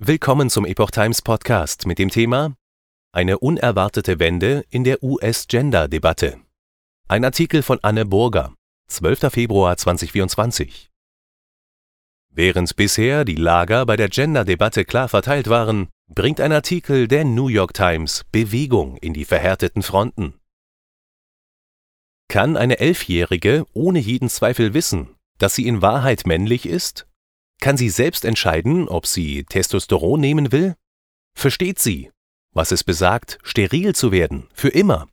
Willkommen zum Epoch Times Podcast mit dem Thema Eine unerwartete Wende in der US-Gender-Debatte. Ein Artikel von Anne Burger, 12. Februar 2024. Während bisher die Lager bei der Gender-Debatte klar verteilt waren, bringt ein Artikel der New York Times Bewegung in die verhärteten Fronten. Kann eine Elfjährige ohne jeden Zweifel wissen, dass sie in Wahrheit männlich ist? Kann sie selbst entscheiden, ob sie Testosteron nehmen will? Versteht sie, was es besagt, steril zu werden, für immer?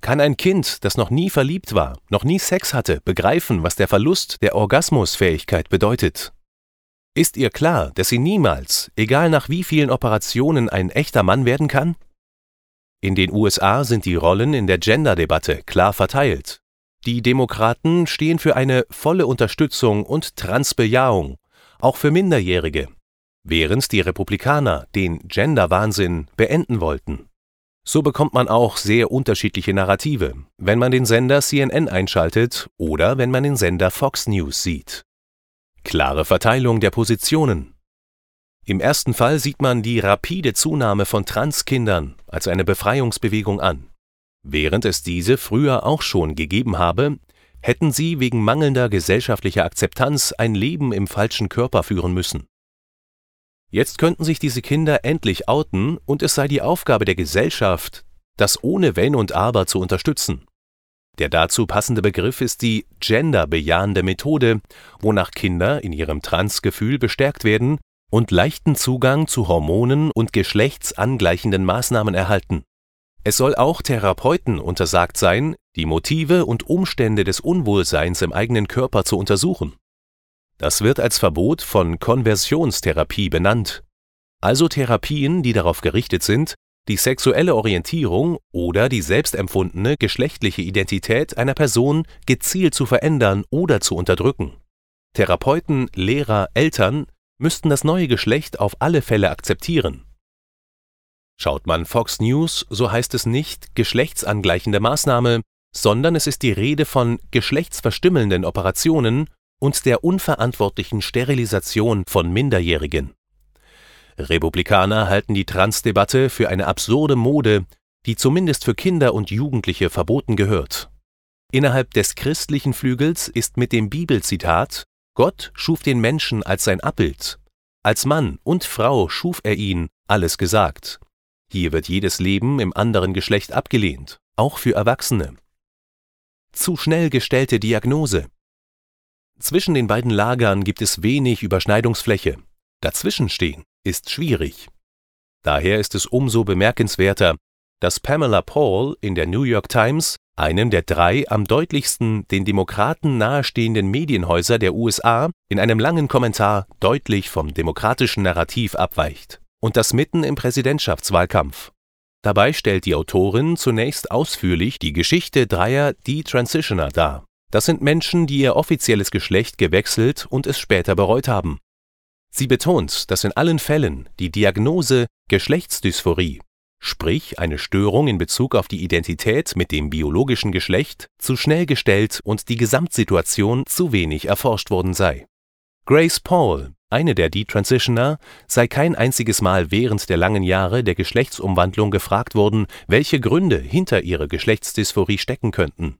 Kann ein Kind, das noch nie verliebt war, noch nie Sex hatte, begreifen, was der Verlust der Orgasmusfähigkeit bedeutet? Ist ihr klar, dass sie niemals, egal nach wie vielen Operationen, ein echter Mann werden kann? In den USA sind die Rollen in der Gender-Debatte klar verteilt. Die Demokraten stehen für eine volle Unterstützung und Transbejahung auch für Minderjährige, während die Republikaner den Gender-Wahnsinn beenden wollten. So bekommt man auch sehr unterschiedliche Narrative, wenn man den Sender CNN einschaltet oder wenn man den Sender Fox News sieht. Klare Verteilung der Positionen. Im ersten Fall sieht man die rapide Zunahme von Transkindern als eine Befreiungsbewegung an. Während es diese früher auch schon gegeben habe, hätten sie wegen mangelnder gesellschaftlicher Akzeptanz ein Leben im falschen Körper führen müssen. Jetzt könnten sich diese Kinder endlich outen und es sei die Aufgabe der Gesellschaft, das ohne Wenn und Aber zu unterstützen. Der dazu passende Begriff ist die genderbejahende Methode, wonach Kinder in ihrem Transgefühl bestärkt werden und leichten Zugang zu Hormonen und geschlechtsangleichenden Maßnahmen erhalten. Es soll auch Therapeuten untersagt sein, die Motive und Umstände des Unwohlseins im eigenen Körper zu untersuchen. Das wird als Verbot von Konversionstherapie benannt, also Therapien, die darauf gerichtet sind, die sexuelle Orientierung oder die selbstempfundene geschlechtliche Identität einer Person gezielt zu verändern oder zu unterdrücken. Therapeuten, Lehrer, Eltern müssten das neue Geschlecht auf alle Fälle akzeptieren Schaut man Fox News, so heißt es nicht geschlechtsangleichende Maßnahme, sondern es ist die Rede von geschlechtsverstümmelnden Operationen und der unverantwortlichen Sterilisation von Minderjährigen. Republikaner halten die Transdebatte für eine absurde Mode, die zumindest für Kinder und Jugendliche verboten gehört. Innerhalb des christlichen Flügels ist mit dem Bibelzitat Gott schuf den Menschen als sein Abbild. Als Mann und Frau schuf er ihn, alles gesagt. Hier wird jedes Leben im anderen Geschlecht abgelehnt, auch für Erwachsene. Zu schnell gestellte Diagnose. Zwischen den beiden Lagern gibt es wenig Überschneidungsfläche. Dazwischenstehen ist schwierig. Daher ist es umso bemerkenswerter, dass Pamela Paul in der New York Times, einem der drei am deutlichsten den Demokraten nahestehenden Medienhäuser der USA, in einem langen Kommentar deutlich vom demokratischen Narrativ abweicht und das mitten im Präsidentschaftswahlkampf. Dabei stellt die Autorin zunächst ausführlich die Geschichte dreier Detransitioner dar. Das sind Menschen, die ihr offizielles Geschlecht gewechselt und es später bereut haben. Sie betont, dass in allen Fällen die Diagnose Geschlechtsdysphorie, sprich eine Störung in Bezug auf die Identität mit dem biologischen Geschlecht, zu schnell gestellt und die Gesamtsituation zu wenig erforscht worden sei. Grace Paul, eine der Detransitioner, sei kein einziges Mal während der langen Jahre der Geschlechtsumwandlung gefragt worden, welche Gründe hinter ihrer Geschlechtsdysphorie stecken könnten.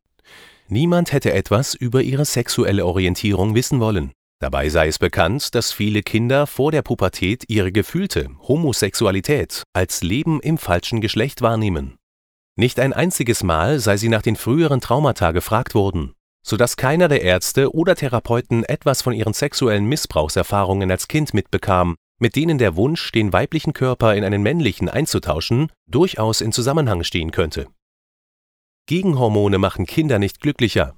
Niemand hätte etwas über ihre sexuelle Orientierung wissen wollen. Dabei sei es bekannt, dass viele Kinder vor der Pubertät ihre gefühlte Homosexualität als Leben im falschen Geschlecht wahrnehmen. Nicht ein einziges Mal sei sie nach den früheren Traumata gefragt worden sodass keiner der Ärzte oder Therapeuten etwas von ihren sexuellen Missbrauchserfahrungen als Kind mitbekam, mit denen der Wunsch, den weiblichen Körper in einen männlichen einzutauschen, durchaus in Zusammenhang stehen könnte. Gegenhormone machen Kinder nicht glücklicher.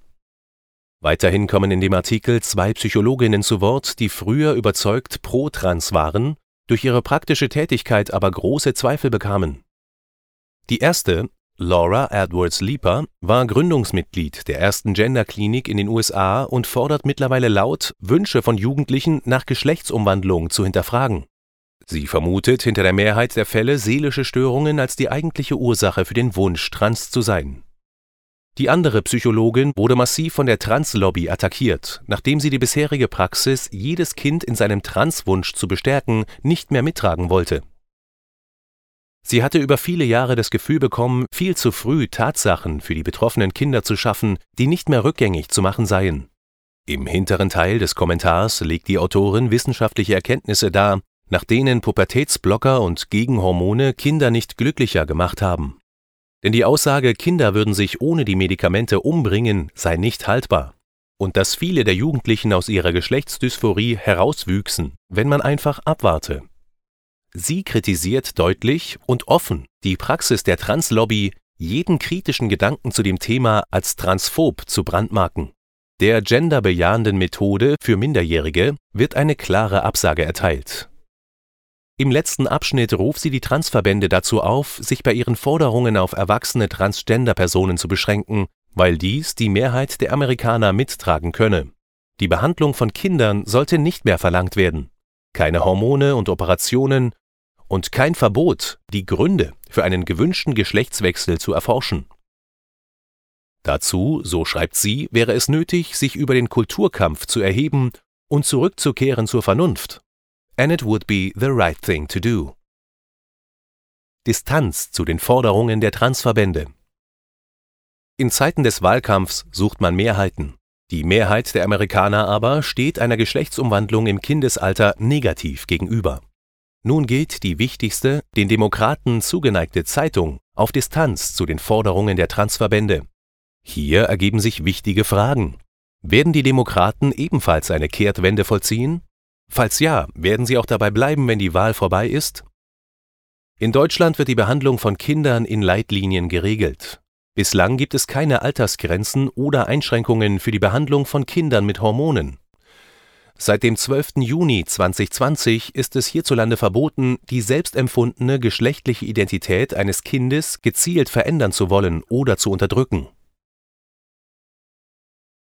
Weiterhin kommen in dem Artikel zwei Psychologinnen zu Wort, die früher überzeugt pro-trans waren, durch ihre praktische Tätigkeit aber große Zweifel bekamen. Die erste, Laura Edwards Leeper war Gründungsmitglied der ersten Gender-Klinik in den USA und fordert mittlerweile laut, Wünsche von Jugendlichen nach Geschlechtsumwandlung zu hinterfragen. Sie vermutet hinter der Mehrheit der Fälle seelische Störungen als die eigentliche Ursache für den Wunsch, trans zu sein. Die andere Psychologin wurde massiv von der Translobby attackiert, nachdem sie die bisherige Praxis, jedes Kind in seinem Transwunsch zu bestärken, nicht mehr mittragen wollte. Sie hatte über viele Jahre das Gefühl bekommen, viel zu früh Tatsachen für die betroffenen Kinder zu schaffen, die nicht mehr rückgängig zu machen seien. Im hinteren Teil des Kommentars legt die Autorin wissenschaftliche Erkenntnisse dar, nach denen Pubertätsblocker und Gegenhormone Kinder nicht glücklicher gemacht haben. Denn die Aussage, Kinder würden sich ohne die Medikamente umbringen, sei nicht haltbar. Und dass viele der Jugendlichen aus ihrer Geschlechtsdysphorie herauswüchsen, wenn man einfach abwarte. Sie kritisiert deutlich und offen die Praxis der Translobby, jeden kritischen Gedanken zu dem Thema als transphob zu brandmarken. Der genderbejahenden Methode für Minderjährige wird eine klare Absage erteilt. Im letzten Abschnitt ruft sie die Transverbände dazu auf, sich bei ihren Forderungen auf erwachsene Transgender-Personen zu beschränken, weil dies die Mehrheit der Amerikaner mittragen könne. Die Behandlung von Kindern sollte nicht mehr verlangt werden. Keine Hormone und Operationen und kein Verbot, die Gründe für einen gewünschten Geschlechtswechsel zu erforschen. Dazu, so schreibt sie, wäre es nötig, sich über den Kulturkampf zu erheben und zurückzukehren zur Vernunft and it would be the right thing to do. Distanz zu den Forderungen der Transverbände. In Zeiten des Wahlkampfs sucht man Mehrheiten. Die Mehrheit der Amerikaner aber steht einer Geschlechtsumwandlung im Kindesalter negativ gegenüber. Nun geht die wichtigste, den Demokraten zugeneigte Zeitung auf Distanz zu den Forderungen der Transverbände. Hier ergeben sich wichtige Fragen. Werden die Demokraten ebenfalls eine Kehrtwende vollziehen? Falls ja, werden Sie auch dabei bleiben, wenn die Wahl vorbei ist? In Deutschland wird die Behandlung von Kindern in Leitlinien geregelt. Bislang gibt es keine Altersgrenzen oder Einschränkungen für die Behandlung von Kindern mit Hormonen. Seit dem 12. Juni 2020 ist es hierzulande verboten, die selbstempfundene geschlechtliche Identität eines Kindes gezielt verändern zu wollen oder zu unterdrücken